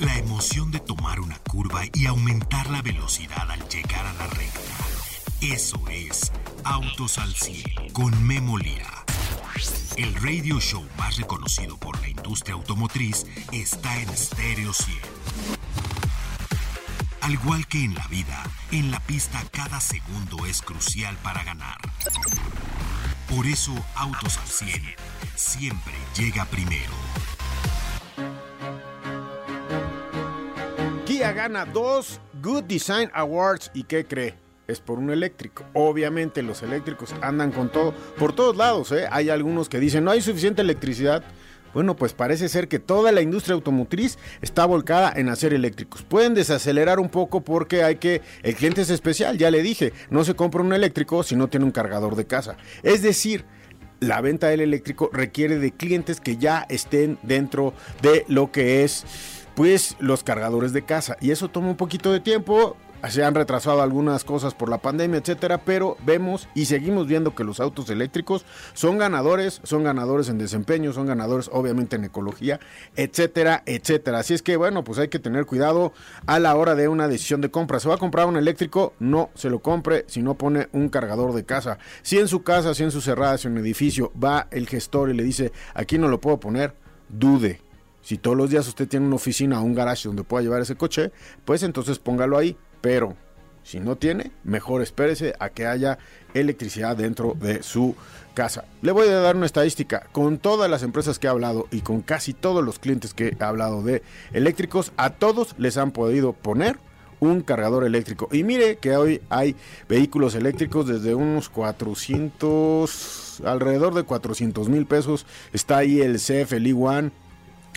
La emoción de tomar una curva y aumentar la velocidad al llegar a la recta. Eso es Autos al 100 con Memo Lira. El radio show más reconocido por la industria automotriz está en Stereo 100. Al igual que en la vida, en la pista cada segundo es crucial para ganar. Por eso Autos al 100 siempre llega primero. Kia gana dos Good Design Awards y ¿qué cree? Es por un eléctrico. Obviamente los eléctricos andan con todo, por todos lados. ¿eh? Hay algunos que dicen no hay suficiente electricidad. Bueno, pues parece ser que toda la industria automotriz está volcada en hacer eléctricos. Pueden desacelerar un poco porque hay que, el cliente es especial, ya le dije, no se compra un eléctrico si no tiene un cargador de casa. Es decir, la venta del eléctrico requiere de clientes que ya estén dentro de lo que es pues los cargadores de casa y eso toma un poquito de tiempo se han retrasado algunas cosas por la pandemia, etcétera, pero vemos y seguimos viendo que los autos eléctricos son ganadores, son ganadores en desempeño, son ganadores obviamente en ecología, etcétera, etcétera. Así es que bueno, pues hay que tener cuidado a la hora de una decisión de compra. ¿Se va a comprar un eléctrico? No se lo compre si no pone un cargador de casa. Si en su casa, si en su cerrada, si en un edificio va el gestor y le dice, aquí no lo puedo poner, dude. Si todos los días usted tiene una oficina o un garage donde pueda llevar ese coche, pues entonces póngalo ahí pero si no tiene, mejor espérese a que haya electricidad dentro de su casa. Le voy a dar una estadística. Con todas las empresas que he hablado y con casi todos los clientes que he hablado de eléctricos, a todos les han podido poner un cargador eléctrico. Y mire que hoy hay vehículos eléctricos desde unos 400, alrededor de 400 mil pesos. Está ahí el CF, el E1,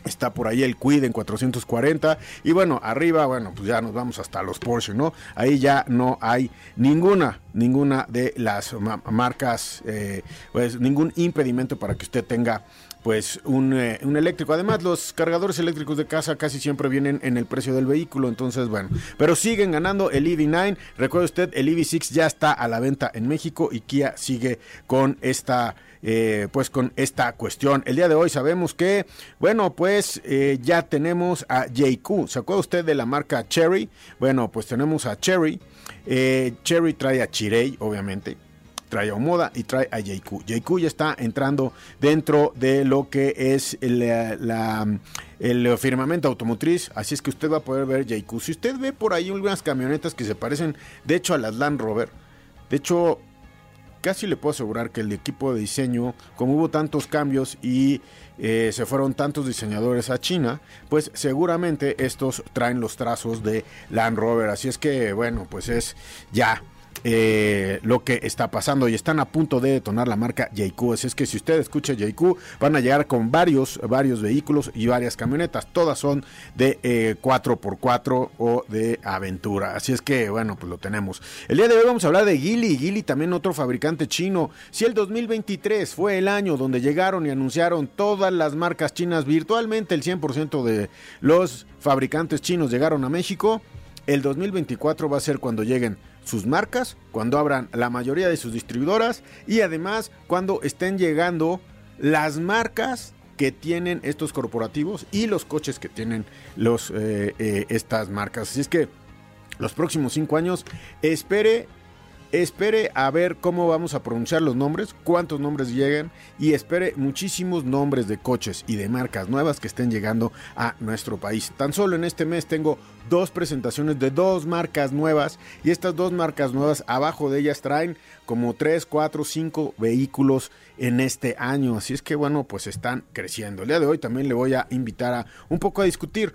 Está por ahí el Quid en 440. Y bueno, arriba, bueno, pues ya nos vamos hasta los Porsche, ¿no? Ahí ya no hay ninguna, ninguna de las marcas, eh, pues ningún impedimento para que usted tenga pues un, eh, un, eléctrico. Además, los cargadores eléctricos de casa casi siempre vienen en el precio del vehículo, entonces bueno, pero siguen ganando el EV9. Recuerde usted, el EV6 ya está a la venta en México y Kia sigue con esta eh, pues con esta cuestión. El día de hoy sabemos que, bueno, pues eh, ya tenemos a JQ. ¿Se acuerda usted de la marca Cherry? Bueno, pues tenemos a Cherry. Eh, Cherry trae a Chirei, obviamente trae a Omoda y trae a JQ. JQ ya está entrando dentro de lo que es el, el, firmamento automotriz, así es que usted va a poder ver JQ. Si usted ve por ahí algunas camionetas que se parecen, de hecho, a las Land Rover, de hecho, casi le puedo asegurar que el equipo de diseño, como hubo tantos cambios y eh, se fueron tantos diseñadores a China, pues seguramente estos traen los trazos de Land Rover. Así es que, bueno, pues es ya eh, lo que está pasando y están a punto de detonar la marca JQ. Así es que si usted escucha JQ, van a llegar con varios, varios vehículos y varias camionetas. Todas son de 4x4 eh, o de aventura. Así es que, bueno, pues lo tenemos. El día de hoy vamos a hablar de Gili. Gili también otro fabricante chino. Si el 2023 fue el año donde llegaron y anunciaron todas las marcas chinas virtualmente, el 100% de los fabricantes chinos llegaron a México. El 2024 va a ser cuando lleguen sus marcas, cuando abran la mayoría de sus distribuidoras y además cuando estén llegando las marcas que tienen estos corporativos y los coches que tienen los, eh, eh, estas marcas. Así es que los próximos cinco años espere espere a ver cómo vamos a pronunciar los nombres, cuántos nombres llegan y espere muchísimos nombres de coches y de marcas nuevas que estén llegando a nuestro país. Tan solo en este mes tengo dos presentaciones de dos marcas nuevas y estas dos marcas nuevas abajo de ellas traen como 3, 4, 5 vehículos en este año. Así es que bueno, pues están creciendo. El día de hoy también le voy a invitar a un poco a discutir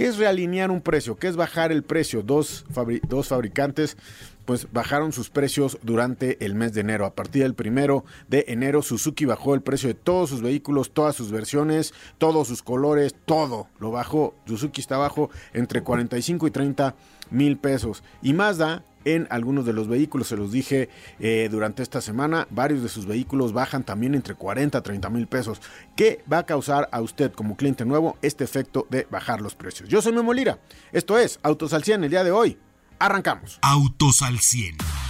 ¿Qué es realinear un precio? ¿Qué es bajar el precio? Dos, dos fabricantes pues bajaron sus precios durante el mes de enero. A partir del primero de enero, Suzuki bajó el precio de todos sus vehículos, todas sus versiones, todos sus colores, todo lo bajó. Suzuki está bajo entre 45 y 30 mil pesos. Y Mazda en algunos de los vehículos, se los dije eh, durante esta semana, varios de sus vehículos bajan también entre 40 a 30 mil pesos. ¿Qué va a causar a usted como cliente nuevo este efecto de bajar los precios? Yo soy Memo Lira, esto es Autos al 100 el día de hoy. Arrancamos. Autos al 100.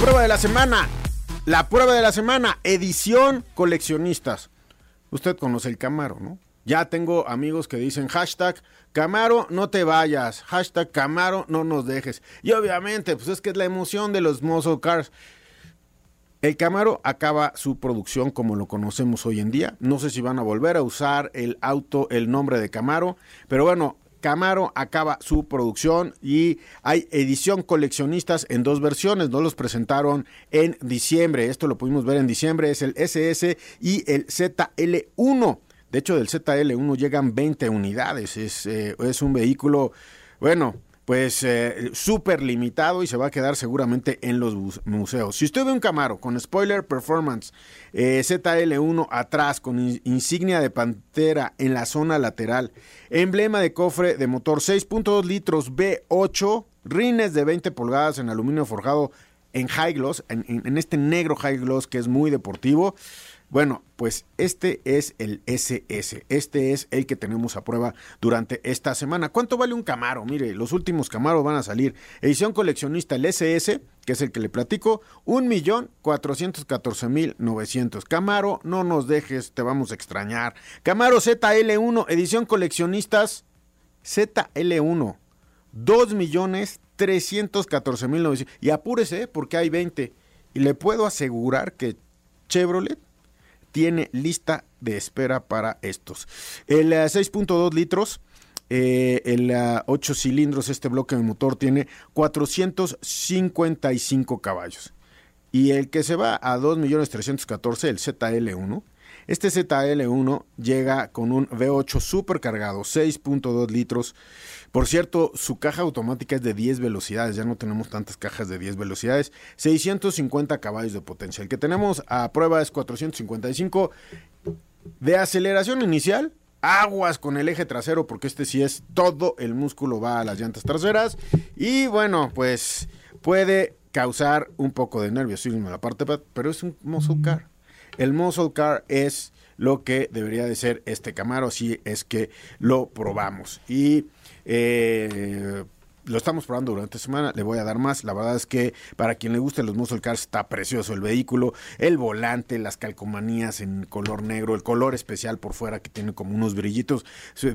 Prueba de la semana. La prueba de la semana. Edición coleccionistas. Usted conoce el Camaro, ¿no? Ya tengo amigos que dicen hashtag Camaro no te vayas, hashtag Camaro no nos dejes. Y obviamente, pues es que es la emoción de los muscle cars. El Camaro acaba su producción como lo conocemos hoy en día. No sé si van a volver a usar el auto, el nombre de Camaro, pero bueno, Camaro acaba su producción y hay edición coleccionistas en dos versiones. No los presentaron en diciembre. Esto lo pudimos ver en diciembre. Es el SS y el ZL1. De hecho, del ZL1 llegan 20 unidades. Es, eh, es un vehículo, bueno, pues eh, súper limitado y se va a quedar seguramente en los museos. Si usted ve un Camaro con spoiler performance eh, ZL1 atrás con insignia de pantera en la zona lateral, emblema de cofre de motor 6.2 litros B8, rines de 20 pulgadas en aluminio forjado en high gloss, en este negro high gloss que es muy deportivo. Bueno, pues este es el SS. Este es el que tenemos a prueba durante esta semana. ¿Cuánto vale un Camaro? Mire, los últimos Camaros van a salir. Edición coleccionista, el SS, que es el que le platico, 1.414.900. Camaro, no nos dejes, te vamos a extrañar. Camaro ZL1, edición coleccionistas, ZL1, 2.314.900. Y apúrese, porque hay 20. Y le puedo asegurar que Chevrolet tiene lista de espera para estos. El 6.2 eh, litros. Eh, el 8 cilindros, este bloque de motor tiene 455 caballos. Y el que se va a 2.314.000, el ZL1, este ZL1 llega con un V8 supercargado, 6.2 litros, por cierto, su caja automática es de 10 velocidades, ya no tenemos tantas cajas de 10 velocidades, 650 caballos de potencia. El que tenemos a prueba es 455 de aceleración inicial. Aguas con el eje trasero porque este sí es todo el músculo va a las llantas traseras y bueno, pues puede causar un poco de nerviosismo en la parte, pero es un muscle car. El muscle car es lo que debería de ser este Camaro si es que lo probamos. Y eh, lo estamos probando durante semana, le voy a dar más. La verdad es que para quien le guste los muscle cars está precioso el vehículo, el volante, las calcomanías en color negro, el color especial por fuera que tiene como unos brillitos.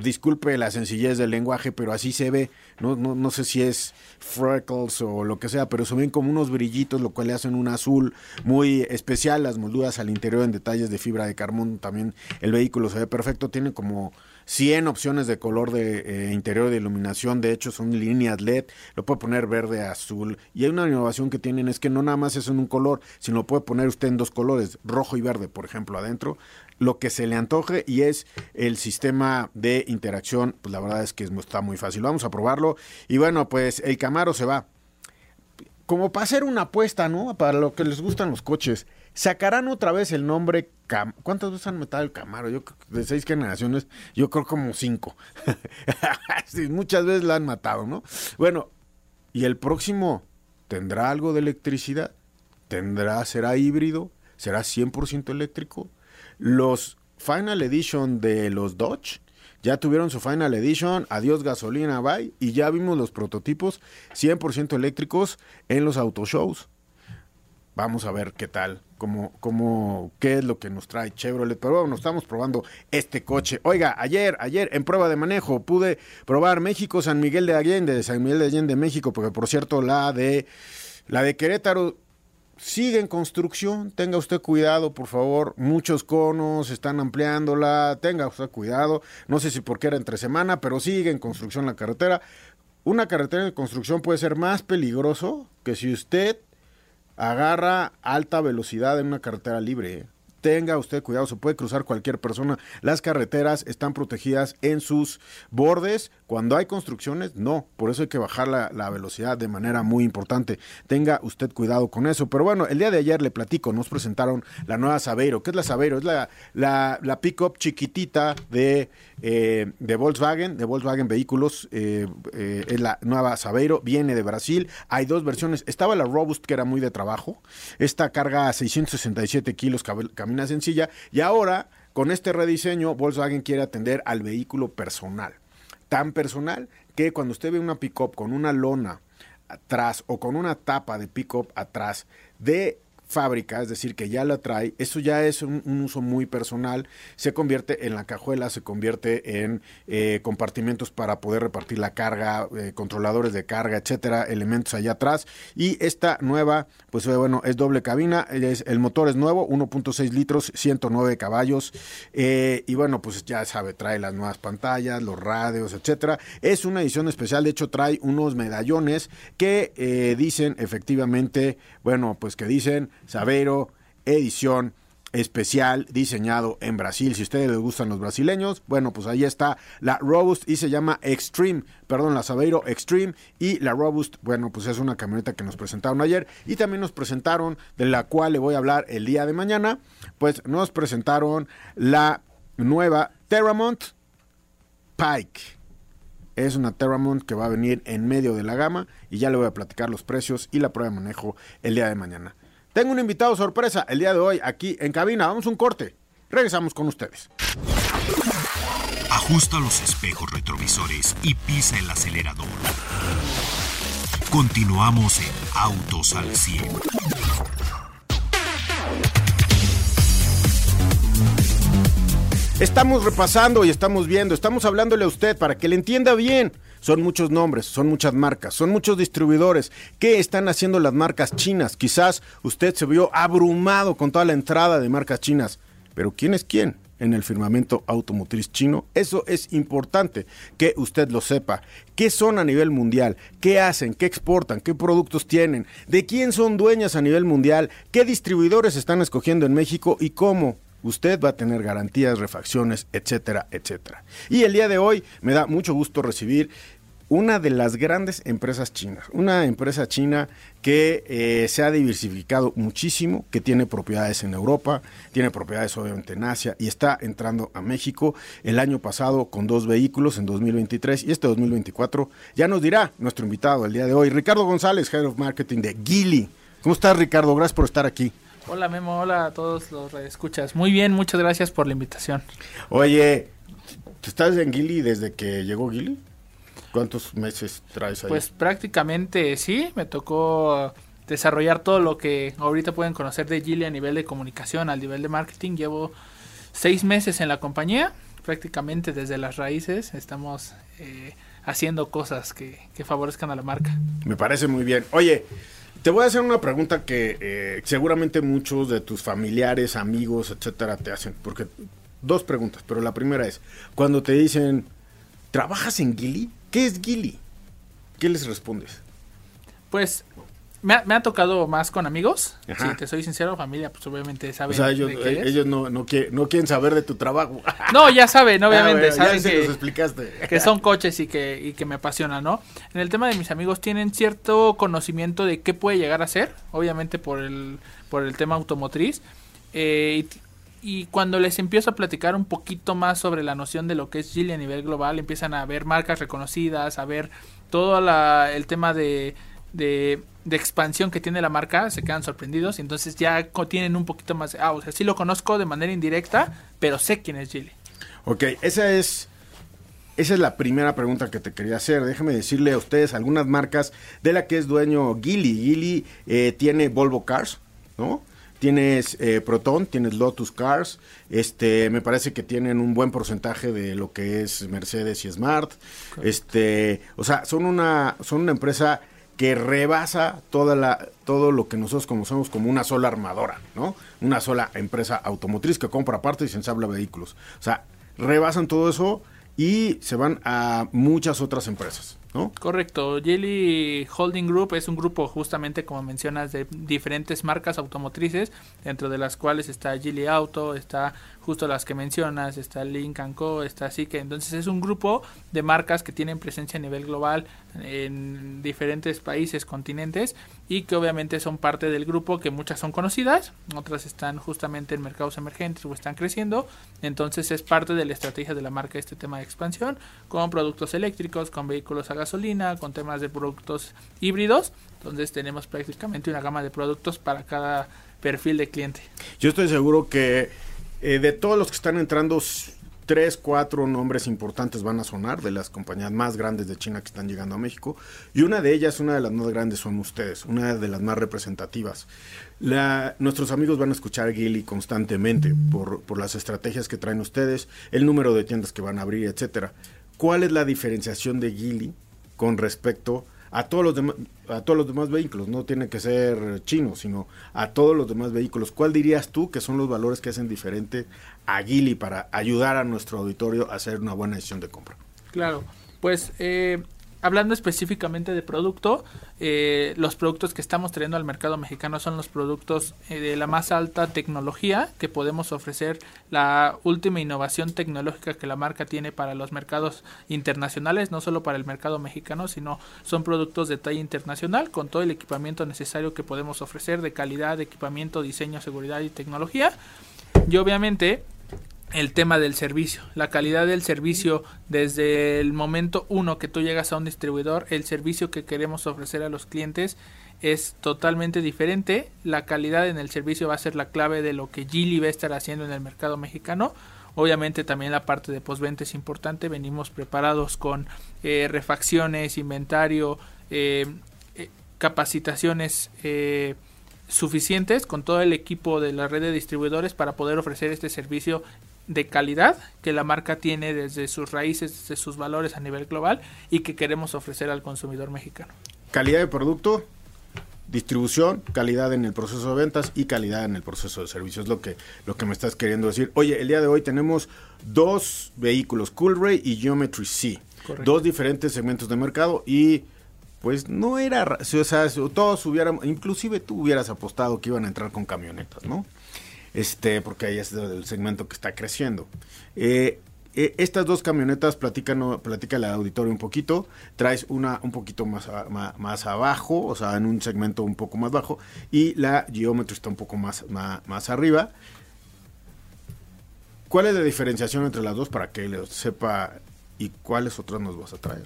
Disculpe la sencillez del lenguaje, pero así se ve. No, no, no sé si es freckles o lo que sea, pero se ven como unos brillitos, lo cual le hacen un azul muy especial. Las molduras al interior en detalles de fibra de carbón también el vehículo se ve perfecto. Tiene como 100 opciones de color de eh, interior de iluminación, de hecho son líneas LED, lo puede poner verde, azul, y hay una innovación que tienen es que no nada más es en un color, sino lo puede poner usted en dos colores, rojo y verde, por ejemplo, adentro, lo que se le antoje y es el sistema de interacción, pues la verdad es que está muy fácil. Vamos a probarlo y bueno, pues el Camaro se va. Como para hacer una apuesta, ¿no? Para lo que les gustan los coches. Sacarán otra vez el nombre ¿Cuántas veces han matado el Camaro? Yo de seis generaciones, yo creo como cinco. muchas veces la han matado, ¿no? Bueno, ¿y el próximo tendrá algo de electricidad? ¿Tendrá, será híbrido? ¿Será 100% eléctrico? Los Final Edition de los Dodge ya tuvieron su Final Edition, adiós gasolina, bye, y ya vimos los prototipos 100% eléctricos en los autoshows. Vamos a ver qué tal, cómo, cómo, qué es lo que nos trae Chevrolet. Pero bueno, estamos probando este coche. Oiga, ayer, ayer en prueba de manejo pude probar México, San Miguel de Allende, San Miguel de Allende, México, porque por cierto la de la de Querétaro sigue en construcción. Tenga usted cuidado, por favor. Muchos conos están ampliándola. Tenga usted cuidado. No sé si porque era entre semana, pero sigue en construcción la carretera. Una carretera de construcción puede ser más peligroso que si usted agarra alta velocidad en una carretera libre. Tenga usted cuidado, se puede cruzar cualquier persona. Las carreteras están protegidas en sus bordes. Cuando hay construcciones, no. Por eso hay que bajar la, velocidad de manera muy importante. Tenga usted cuidado con eso. Pero bueno, el día de ayer le platico, nos presentaron la nueva Sabeiro. ¿Qué es la Sabeiro? Es la, la, la pick-up chiquitita de, eh, de Volkswagen, de Volkswagen Vehículos. Eh, eh, es la nueva Sabeiro. Viene de Brasil. Hay dos versiones. Estaba la Robust, que era muy de trabajo. Esta carga 667 kilos, sencilla. Y ahora, con este rediseño, Volkswagen quiere atender al vehículo personal. Tan personal que cuando usted ve una pick-up con una lona atrás o con una tapa de pickup atrás de fábrica, es decir, que ya la trae, eso ya es un, uso muy personal, se convierte en la cajuela, se convierte en eh, compartimentos para poder repartir la carga, eh, controladores de carga, etcétera, elementos allá atrás. Y esta nueva, pues eh, bueno, es doble cabina, el motor es nuevo, 1.6 litros, 109 caballos, y bueno, pues ya sabe, trae las nuevas pantallas, los radios, etcétera. Es una edición especial, de hecho trae unos medallones que dicen efectivamente, bueno, pues que dicen Saveiro, edición especial diseñado en Brasil. Si a ustedes les gustan los brasileños, bueno, pues ahí está la Robust y se llama Extreme, perdón, la Saveiro Extreme y la Robust, bueno, pues es una camioneta que nos presentaron ayer y también nos presentaron, de la cual le voy a hablar el día de mañana, pues nos presentaron la nueva Terramont Pike. Es una Terramont que va a venir en medio de la gama y ya le voy a platicar los precios y la prueba de manejo el día de mañana. Tengo un invitado sorpresa el día de hoy aquí en cabina. Vamos a un corte. Regresamos con ustedes. Ajusta los espejos retrovisores y pisa el acelerador. Continuamos en Autos al 100. Estamos repasando y estamos viendo, estamos hablándole a usted para que le entienda bien. Son muchos nombres, son muchas marcas, son muchos distribuidores. ¿Qué están haciendo las marcas chinas? Quizás usted se vio abrumado con toda la entrada de marcas chinas. Pero ¿quién es quién? en el firmamento automotriz chino. Eso es importante que usted lo sepa. ¿Qué son a nivel mundial? ¿Qué hacen? ¿Qué exportan? ¿Qué productos tienen? ¿De quién son dueñas a nivel mundial? ¿Qué distribuidores están escogiendo en México y cómo? Usted va a tener garantías, refacciones, etcétera, etcétera. Y el día de hoy me da mucho gusto recibir una de las grandes empresas chinas, una empresa china que eh, se ha diversificado muchísimo, que tiene propiedades en Europa, tiene propiedades obviamente en Asia y está entrando a México el año pasado con dos vehículos en 2023 y este 2024 ya nos dirá nuestro invitado el día de hoy, Ricardo González, Head of Marketing de Gili. ¿Cómo estás Ricardo? Gracias por estar aquí. Hola Memo, hola a todos los escuchas. Muy bien, muchas gracias por la invitación. Oye, ¿estás en Gili desde que llegó Gili? ¿Cuántos meses traes ahí? Pues prácticamente sí, me tocó desarrollar todo lo que ahorita pueden conocer de Gili a nivel de comunicación, al nivel de marketing. Llevo seis meses en la compañía, prácticamente desde las raíces estamos eh, haciendo cosas que, favorezcan a la marca. Me parece muy bien. Oye, te voy a hacer una pregunta que eh, seguramente muchos de tus familiares, amigos, etcétera, te hacen. Porque dos preguntas, pero la primera es, cuando te dicen, ¿trabajas en Gili? ¿Qué es Gili? ¿Qué les respondes? Pues me ha, tocado más con amigos. Si te soy sincero, familia, pues obviamente saben. O sea, ellos, ellos no, no, quieren saber de tu trabajo. No, ya saben, ah, obviamente. saben que, explicaste. que son coches y que, y que me apasionan, ¿no? En el tema de mis amigos, tienen cierto conocimiento de qué puede llegar a ser, obviamente por el, por el tema automotriz. Eh, y cuando les empiezo a platicar un poquito más sobre la noción de lo que es Gili a nivel global, empiezan a ver marcas reconocidas, a ver todo el tema de, de, expansión que tiene la marca, se quedan sorprendidos y entonces ya tienen un poquito más, ah, o sea, sí lo conozco de manera indirecta, pero sé quién es Gili. Ok, esa es... Esa es la primera pregunta que te quería hacer. Déjame decirle a ustedes algunas marcas de la que es dueño Gili. Gili eh, tiene Volvo Cars, ¿no? tienes eh, Proton, tienes Lotus Cars, este, me parece que tienen un buen porcentaje de lo que es Mercedes y Smart, este, o sea, son una, son una empresa que rebasa toda la, todo lo que nosotros conocemos como una sola armadora, ¿no? Una sola empresa automotriz que compra partes y se ensambla vehículos. O sea, rebasan todo eso y se van a muchas otras empresas. Correcto. Jelly Holding Group es un grupo justamente como mencionas de diferentes marcas automotrices, dentro de las cuales está Jelly Auto, está justo las que mencionas, está Link Co, está que entonces es un grupo de marcas que tienen presencia a nivel global en diferentes países, continentes y que obviamente son parte del grupo que muchas son conocidas, otras están justamente en mercados emergentes o están creciendo, entonces es parte de la estrategia de la marca este tema de expansión con productos eléctricos, con vehículos a gasolina, con temas de productos híbridos, entonces tenemos prácticamente una gama de productos para cada perfil de cliente. Yo estoy seguro que eh, de todos los que están entrando, tres, cuatro nombres importantes van a sonar de las compañías más grandes de China que están llegando a México. Y una de ellas, una de las más grandes, son ustedes, una de las más representativas. Nuestros amigos van a escuchar Gili constantemente por, por las estrategias que traen ustedes, el número de tiendas que van a abrir, etcétera. ¿Cuál es la diferenciación de Gili con respecto a todos los demás a todos los demás vehículos, no tiene que ser chino, sino a todos los demás vehículos. ¿Cuál dirías tú que son los valores que hacen diferente a Gili para ayudar a nuestro auditorio a hacer una buena decisión de compra? Claro, pues eh, hablando específicamente de producto, eh, los productos que estamos trayendo al mercado mexicano son los productos eh, de la más alta tecnología que podemos ofrecer, la última innovación tecnológica que la marca tiene para los mercados internacionales, no solo para el mercado mexicano, sino son productos de talla internacional con todo el equipamiento necesario que podemos ofrecer de calidad, equipamiento, diseño, seguridad y tecnología. Y obviamente el tema del servicio, la calidad del servicio desde el momento uno que tú llegas a un distribuidor, el servicio que queremos ofrecer a los clientes es totalmente diferente. La calidad en el servicio va a ser la clave de lo que Gili va a estar haciendo en el mercado mexicano. Obviamente también la parte de postventa es importante. Venimos preparados con eh, refacciones, inventario, eh, eh, capacitaciones suficientes con todo el equipo de la red de distribuidores para poder ofrecer este servicio de calidad que la marca tiene desde sus raíces, desde sus valores a nivel global y que queremos ofrecer al consumidor mexicano. Calidad de producto, distribución, calidad en el proceso de ventas y calidad en el proceso de servicio. Es lo que, lo que me estás queriendo decir. Oye, el día de hoy tenemos dos vehículos, Coolray y Geometry C. Dos diferentes segmentos de mercado y pues no era, o sea, todos hubieran, inclusive tú hubieras apostado que iban a entrar con camionetas, ¿no? Este, porque ahí es el segmento que está creciendo. Eh, eh, estas dos camionetas, platican, platica el auditorio un poquito, traes una un poquito más, más, abajo, o sea, en un segmento un poco más bajo, y la Geometry está un poco más, más, arriba. ¿Cuál es la diferenciación entre las dos para que lo sepa y cuáles otras nos vas a traer?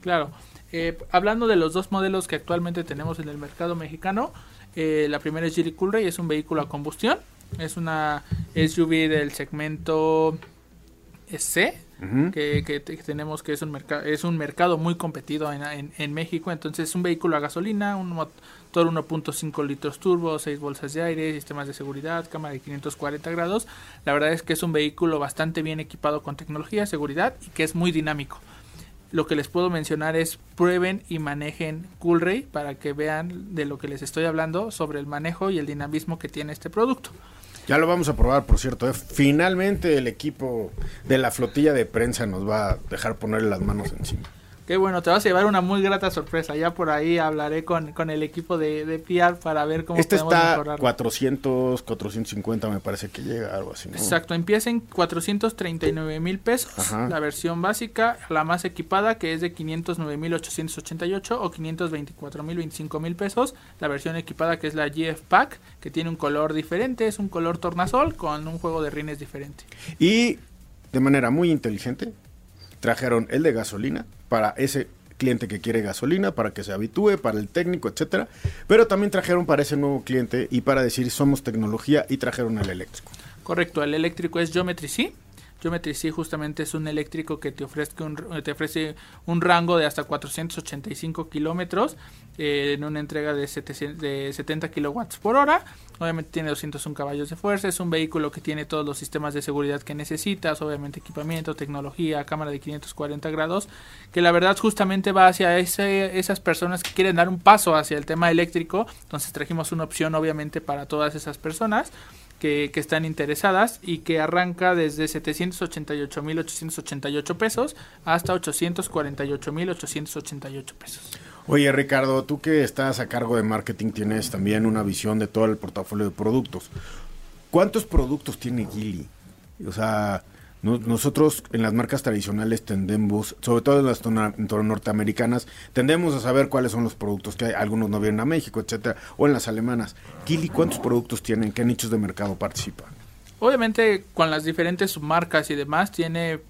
Claro, eh, hablando de los dos modelos que actualmente tenemos en el mercado mexicano, la primera es Geely Coolray, es un vehículo a combustión, es una SUV del segmento C. que, tenemos que es un mercado es un mercado muy competido en, en, México entonces es un vehículo a gasolina un motor 1.5 litros turbo 6 bolsas de aire sistemas de seguridad cámara de 540 grados la verdad es que es un vehículo bastante bien equipado con tecnología seguridad y que es muy dinámico lo que les puedo mencionar es prueben y manejen Coolray para que vean de lo que les estoy hablando sobre el manejo y el dinamismo que tiene este producto. Ya lo vamos a probar, por cierto. ¿eh? Finalmente el equipo de la flotilla de prensa nos va a dejar ponerle las manos encima. Qué bueno, te vas a llevar una muy grata sorpresa. Ya por ahí hablaré con, con el equipo de, de PR para ver cómo este podemos está mejorarlo. 400, 450 me parece que llega, algo así. Exacto, empieza en 439 mil pesos. La versión básica, la más equipada que es de 509 mil 888 o 524 mil 25 mil pesos. La versión equipada que es la GF Pack, que tiene un color diferente, es un color tornasol con un juego de rines diferente. Y de manera muy inteligente trajeron el de gasolina para ese cliente que quiere gasolina, para que se habitúe, para el técnico, etcétera. Pero también trajeron para ese nuevo cliente y para decir somos tecnología y trajeron el eléctrico. Correcto, el eléctrico es Geometry C. Geometry justamente es un eléctrico que te ofrece un, te ofrece un rango de hasta 485 kilómetros eh, en una entrega de, 70 kilowatts por hora. Obviamente tiene 201 caballos de fuerza. Es un vehículo que tiene todos los sistemas de seguridad que necesitas. Obviamente equipamiento, tecnología, cámara de 540 grados. Que la verdad justamente va hacia esas personas que quieren dar un paso hacia el tema eléctrico. Entonces trajimos una opción obviamente para todas esas personas que, están interesadas y que arranca desde 788.888 pesos hasta 848.888 pesos. Oye Ricardo, tú que estás a cargo de marketing tienes también una visión de todo el portafolio de productos. ¿Cuántos productos tiene Gili? O sea, nosotros en las marcas tradicionales tendemos, sobre todo en las norteamericanas, tendemos a saber cuáles son los productos que hay. Algunos no vienen a México, etcétera, o en las alemanas. Kili, ¿cuántos productos tienen? ¿Qué nichos de mercado participan? Obviamente, con las diferentes marcas y demás, tiene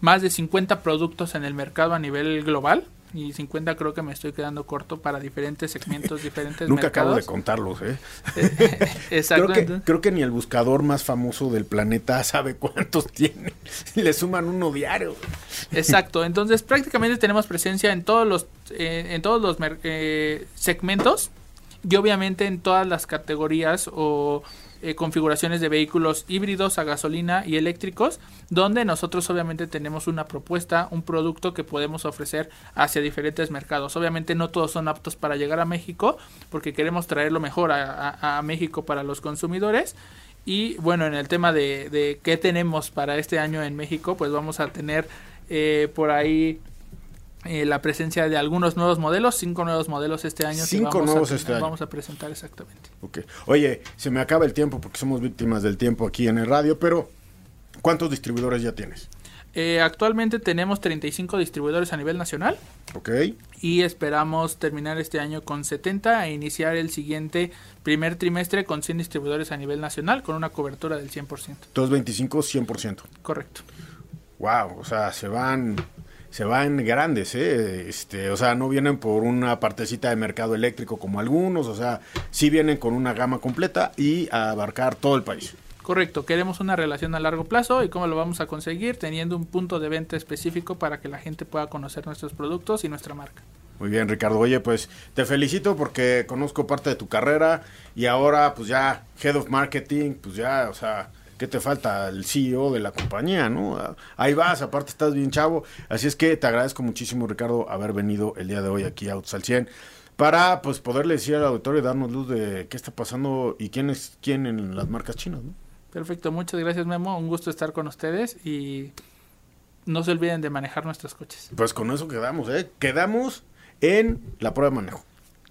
más de 50 productos en el mercado a nivel global. Y 50 creo que me estoy quedando corto para diferentes segmentos, diferentes Nunca mercados. acabo de contarlos, ¿eh? Exacto. Creo que, creo que ni el buscador más famoso del planeta sabe cuántos tiene. Le suman uno diario. Exacto. Entonces prácticamente tenemos presencia en todos los, eh, en todos los eh, segmentos y obviamente en todas las categorías o eh, configuraciones de vehículos híbridos a gasolina y eléctricos, donde nosotros obviamente tenemos una propuesta, un producto que podemos ofrecer hacia diferentes mercados. Obviamente no todos son aptos para llegar a México, porque queremos traer lo mejor a México para los consumidores. Y bueno, en el tema de, de qué tenemos para este año en México, pues vamos a tener eh, por ahí eh, la presencia de algunos nuevos modelos, cinco nuevos modelos este año. Cinco vamos nuevos este año. Vamos a presentar exactamente. Oye, se me acaba el tiempo porque somos víctimas del tiempo aquí en el radio, pero ¿cuántos distribuidores ya tienes? Eh, actualmente tenemos 35 distribuidores a nivel nacional Ok. y esperamos terminar este año con 70 e iniciar el siguiente primer trimestre con 100 distribuidores a nivel nacional con una cobertura del 100%. 225, 100%. Correcto. Wow, o sea, se van se van grandes, ¿eh? Este, o sea, no vienen por una partecita de mercado eléctrico como algunos, o sea, sí vienen con una gama completa y a abarcar todo el país. Correcto, queremos una relación a largo plazo y cómo lo vamos a conseguir teniendo un punto de venta específico para que la gente pueda conocer nuestros productos y nuestra marca. Muy bien, Ricardo. Oye, pues te felicito porque conozco parte de tu carrera y ahora pues ya Head of Marketing, pues ya, o sea, ¿qué te falta? El CEO de la compañía, ¿no? Ahí vas, aparte estás bien chavo. Así es que te agradezco muchísimo, Ricardo, haber venido el día de hoy aquí a Autos al 100 para pues poderle decir al auditorio y darnos luz de qué está pasando y quién es quién en las marcas chinas, ¿no? Perfecto, muchas gracias Memo, un gusto estar con ustedes y no se olviden de manejar nuestros coches. Pues con eso quedamos, ¿eh? Quedamos en la prueba de manejo.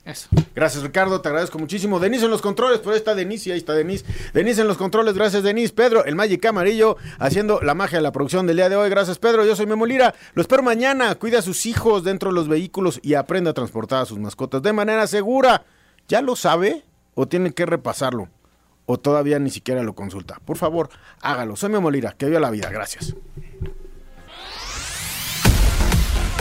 Eso. Gracias, Ricardo, te agradezco muchísimo. Denise en los controles, por ahí está Denise, y ahí está Denise. Denise en los controles, gracias, Denise. Pedro, el Magic Amarillo, haciendo la magia de la producción del día de hoy. Gracias, Pedro. Yo soy Memo Lira. Lo espero mañana. Cuide a sus hijos dentro de los vehículos y aprenda a transportar a sus mascotas de manera segura. ¿Ya lo sabe o tiene que repasarlo? ¿O todavía ni siquiera lo consulta? Por favor, hágalo. Soy Memo Lira. Que viva la vida. Gracias.